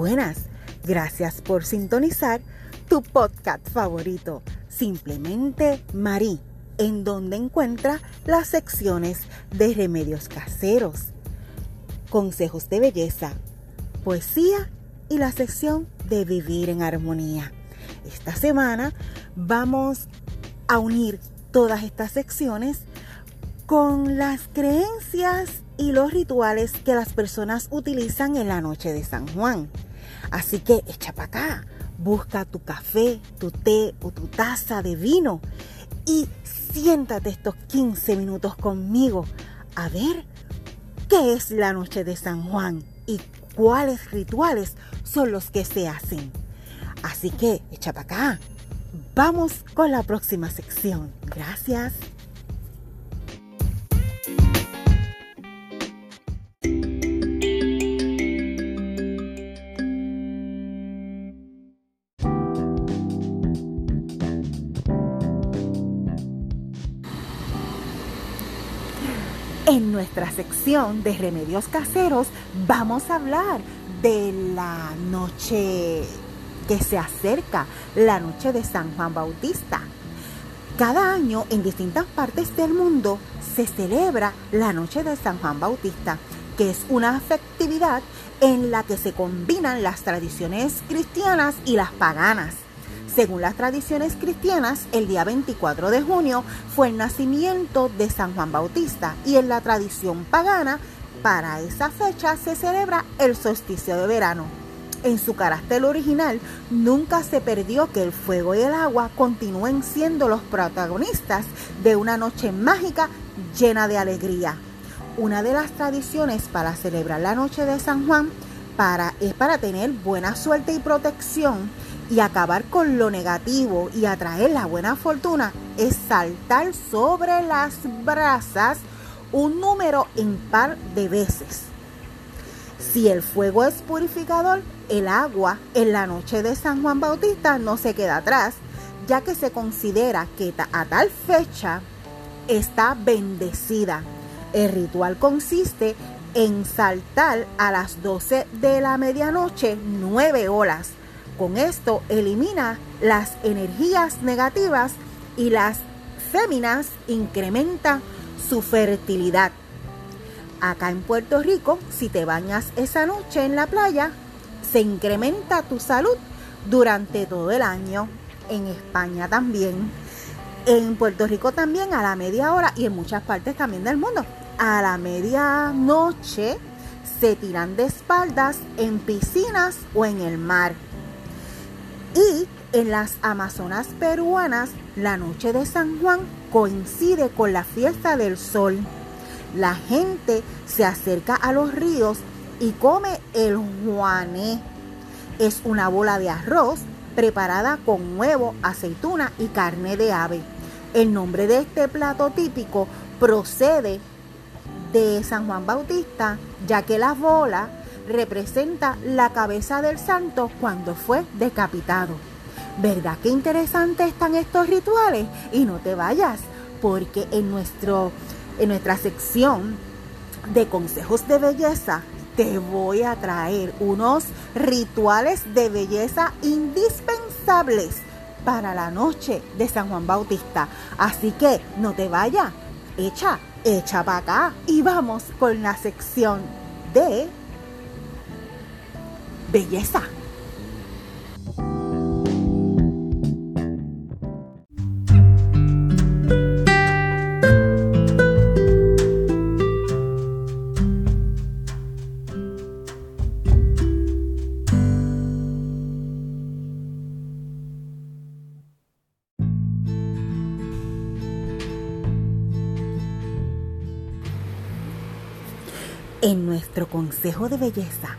Buenas, gracias por sintonizar tu podcast favorito, Simplemente Marí, en donde encuentra las secciones de remedios caseros, consejos de belleza, poesía y la sección de vivir en armonía. Esta semana vamos a unir todas estas secciones con las creencias y los rituales que las personas utilizan en la noche de San Juan. Así que echa para acá, busca tu café, tu té o tu taza de vino y siéntate estos 15 minutos conmigo a ver qué es la noche de San Juan y cuáles rituales son los que se hacen. Así que echa para acá. Vamos con la próxima sección. Gracias. En nuestra sección de remedios caseros vamos a hablar de la noche que se acerca, la noche de San Juan Bautista. Cada año en distintas partes del mundo se celebra la noche de San Juan Bautista, que es una festividad en la que se combinan las tradiciones cristianas y las paganas. Según las tradiciones cristianas, el día 24 de junio fue el nacimiento de San Juan Bautista y en la tradición pagana, para esa fecha se celebra el solsticio de verano. En su carácter original, nunca se perdió que el fuego y el agua continúen siendo los protagonistas de una noche mágica llena de alegría. Una de las tradiciones para celebrar la noche de San Juan para, es para tener buena suerte y protección y acabar con lo negativo y atraer la buena fortuna es saltar sobre las brasas un número impar de veces. Si el fuego es purificador, el agua en la noche de San Juan Bautista no se queda atrás, ya que se considera que a tal fecha está bendecida. El ritual consiste en saltar a las 12 de la medianoche nueve horas con esto elimina las energías negativas y las féminas incrementa su fertilidad. Acá en Puerto Rico, si te bañas esa noche en la playa, se incrementa tu salud durante todo el año. En España también. En Puerto Rico también a la media hora y en muchas partes también del mundo. A la medianoche se tiran de espaldas en piscinas o en el mar. Y en las Amazonas peruanas, la noche de San Juan coincide con la fiesta del sol. La gente se acerca a los ríos y come el juané. Es una bola de arroz preparada con huevo, aceituna y carne de ave. El nombre de este plato típico procede de San Juan Bautista, ya que la bola representa la cabeza del santo cuando fue decapitado. ¿Verdad que interesantes están estos rituales? Y no te vayas, porque en, nuestro, en nuestra sección de consejos de belleza te voy a traer unos rituales de belleza indispensables para la noche de San Juan Bautista. Así que no te vayas, echa, echa para acá y vamos con la sección de belleza. En nuestro consejo de belleza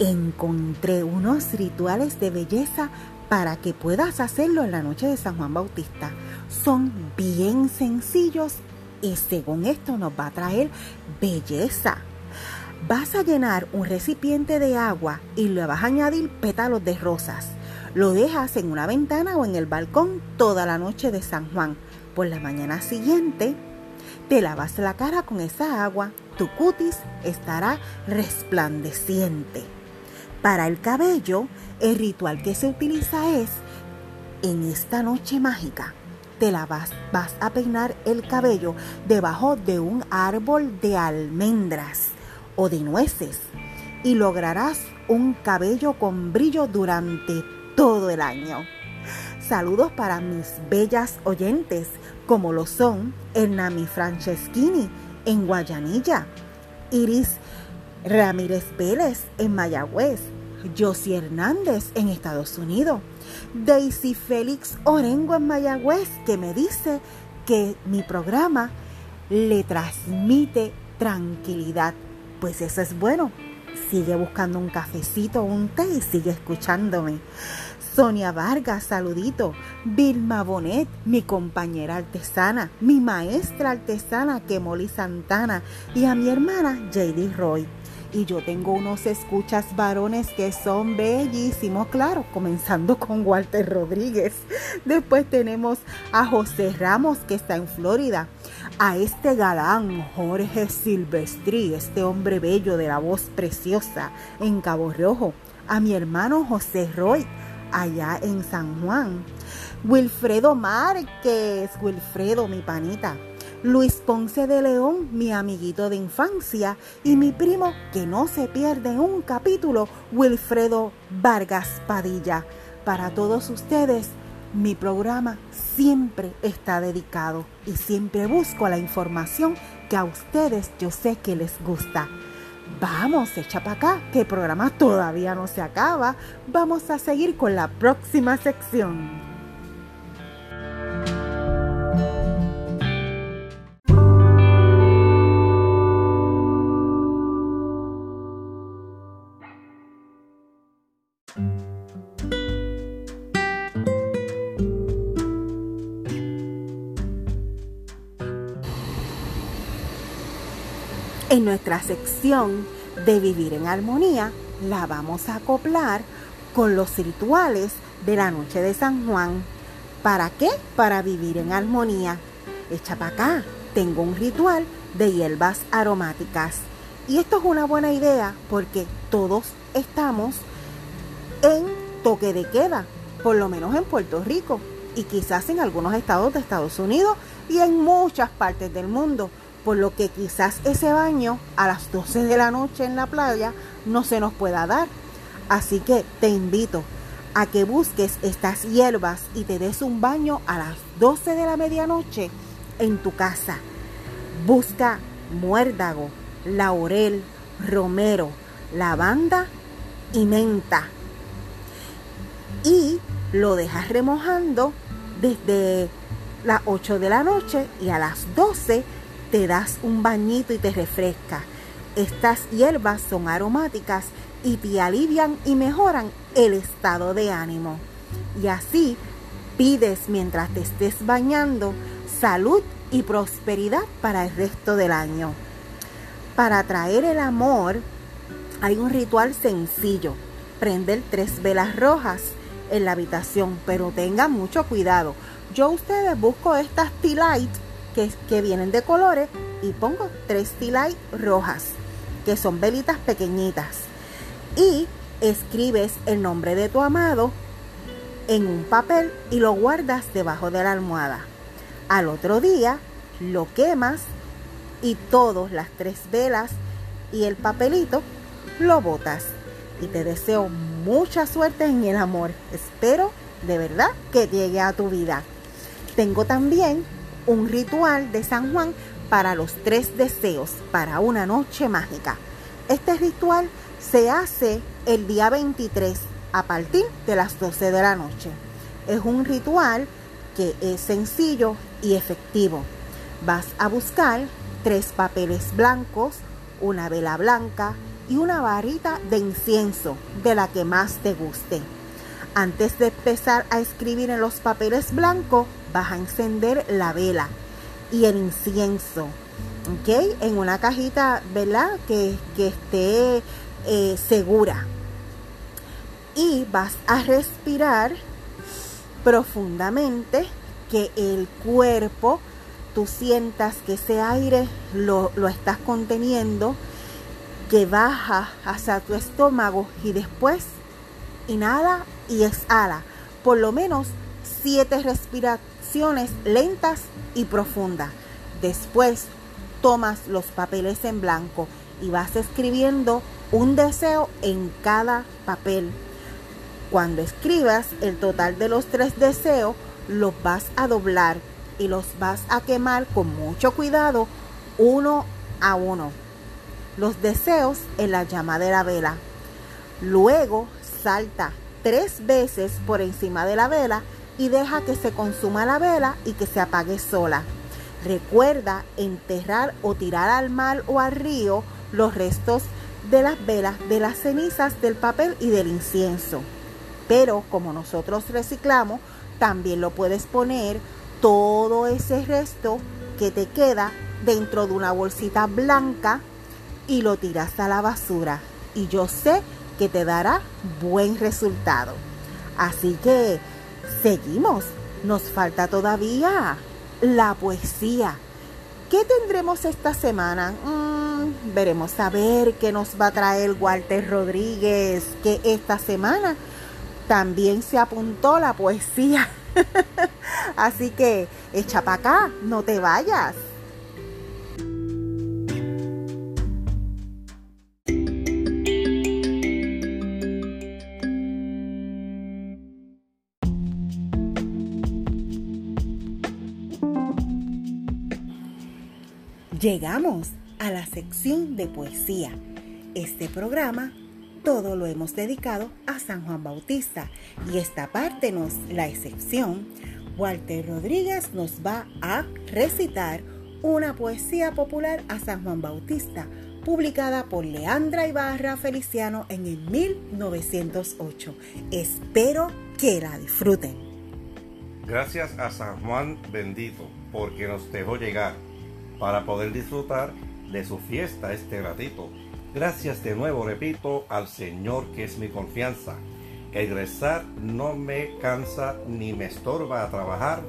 encontré unos rituales de belleza para que puedas hacerlo en la noche de San Juan Bautista. Son bien sencillos y según esto nos va a traer belleza. Vas a llenar un recipiente de agua y le vas a añadir pétalos de rosas. Lo dejas en una ventana o en el balcón toda la noche de San Juan. Por la mañana siguiente te lavas la cara con esa agua. Tu cutis estará resplandeciente Para el cabello, el ritual que se utiliza es, en esta noche mágica, te la vas, vas a peinar el cabello debajo de un árbol de almendras o de nueces y lograrás un cabello con brillo durante todo el año. Saludos para mis bellas oyentes, como lo son Hernami Franceschini en Guayanilla, Iris Ramírez Vélez en Mayagüez, Josie Hernández en Estados Unidos, Daisy Félix Orengo en Mayagüez, que me dice que mi programa le transmite tranquilidad. Pues eso es bueno. Sigue buscando un cafecito un té y sigue escuchándome. Sonia Vargas, saludito. Vilma Bonet, mi compañera artesana, mi maestra artesana, Kemoli Santana, y a mi hermana JD Roy. Y yo tengo unos escuchas varones que son bellísimos, claro, comenzando con Walter Rodríguez. Después tenemos a José Ramos, que está en Florida. A este galán Jorge Silvestri, este hombre bello de la voz preciosa en Cabo Rojo. A mi hermano José Roy, allá en San Juan. Wilfredo Márquez, Wilfredo, mi panita. Luis Ponce de León, mi amiguito de infancia, y mi primo que no se pierde un capítulo, Wilfredo Vargas Padilla. Para todos ustedes, mi programa siempre está dedicado y siempre busco la información que a ustedes yo sé que les gusta. Vamos, echa para acá, que el programa todavía no se acaba. Vamos a seguir con la próxima sección. En nuestra sección de vivir en armonía, la vamos a acoplar con los rituales de la noche de San Juan. ¿Para qué? Para vivir en armonía. Echa para acá, tengo un ritual de hierbas aromáticas. Y esto es una buena idea porque todos estamos en toque de queda, por lo menos en Puerto Rico y quizás en algunos estados de Estados Unidos y en muchas partes del mundo por lo que quizás ese baño a las 12 de la noche en la playa no se nos pueda dar. Así que te invito a que busques estas hierbas y te des un baño a las 12 de la medianoche en tu casa. Busca muérdago, laurel, romero, lavanda y menta. Y lo dejas remojando desde las 8 de la noche y a las 12 te das un bañito y te refresca. Estas hierbas son aromáticas y te alivian y mejoran el estado de ánimo. Y así pides mientras te estés bañando salud y prosperidad para el resto del año. Para atraer el amor hay un ritual sencillo. Prender tres velas rojas en la habitación, pero tengan mucho cuidado. Yo ustedes busco estas tea light que, vienen de colores y pongo tres tilay rojas, que son velitas pequeñitas. Y escribes el nombre de tu amado en un papel y lo guardas debajo de la almohada. Al otro día lo quemas y todas las tres velas y el papelito lo botas. Y te deseo mucha suerte en el amor. Espero de verdad que llegue a tu vida. Tengo también un ritual de San Juan para los tres deseos, para una noche mágica. Este ritual se hace el día 23 a partir de las 12 de la noche. Es un ritual que es sencillo y efectivo. Vas a buscar tres papeles blancos, una vela blanca y una varita de incienso de la que más te guste. Antes de empezar a escribir en los papeles blancos, vas a encender la vela y el incienso, ¿ok? En una cajita, ¿verdad? Que, esté eh, segura. Y vas a respirar profundamente, que el cuerpo, tú sientas que ese aire lo, lo estás conteniendo que baja hacia tu estómago y después inhala y exhala por lo menos siete lentas y profundas. Después tomas los papeles en blanco y vas escribiendo un deseo en cada papel. Cuando escribas el total de los tres deseos, los vas a doblar y los vas a quemar con mucho cuidado uno a uno. Los deseos en la llama de la vela. Luego salta tres veces por encima de la vela y deja que se consuma la vela y que se apague sola. Recuerda enterrar o tirar al mar o al río los restos de las velas, de las cenizas, del papel y del incienso. Pero como nosotros reciclamos, también lo puedes poner todo ese resto que te queda dentro de una bolsita blanca y lo tiras a la basura. Y yo sé que te dará buen resultado. Así que seguimos. Nos falta todavía la poesía. ¿Qué tendremos esta semana? Mm, veremos a ver qué nos va a traer Walter Rodríguez, que esta semana también se apuntó la poesía. Así que echa para acá, no te vayas. Llegamos a la sección de poesía. Este programa todo lo hemos dedicado a San Juan Bautista y esta parte nos la excepción. Walter Rodríguez nos va a recitar una poesía popular a San Juan Bautista, publicada por Leandra Ibarra Feliciano en el 1908. Espero que la disfruten. Gracias a San Juan bendito, porque nos dejó llegar para poder disfrutar de su fiesta este ratito. Gracias de nuevo, repito, al Señor que es mi confianza. El rezar no me cansa ni me estorba a trabajar,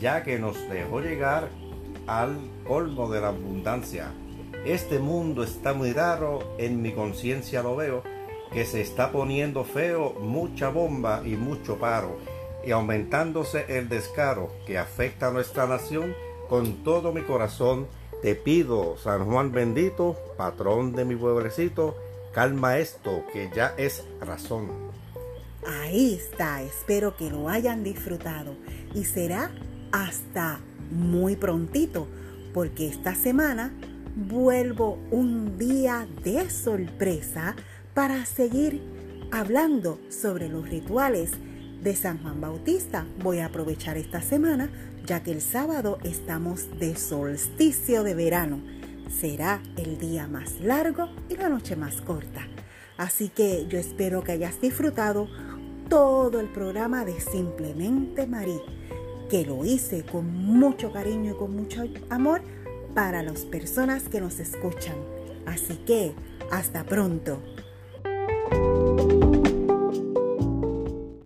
ya que nos dejó llegar al colmo de la abundancia. Este mundo está muy raro, en mi conciencia lo veo, que se está poniendo feo, mucha bomba y mucho paro, y aumentándose el descaro que afecta a nuestra nación con todo mi corazón te pido, San Juan bendito, patrón de mi pueblecito, calma esto, que ya es razón. Ahí está, espero que lo hayan disfrutado y será hasta muy prontito, porque esta semana vuelvo un día de sorpresa para seguir hablando sobre los rituales de San Juan Bautista. Voy a aprovechar esta semana ya que el sábado estamos de solsticio de verano. Será el día más largo y la noche más corta. Así que yo espero que hayas disfrutado todo el programa de Simplemente Marí, que lo hice con mucho cariño y con mucho amor para las personas que nos escuchan. Así que, hasta pronto.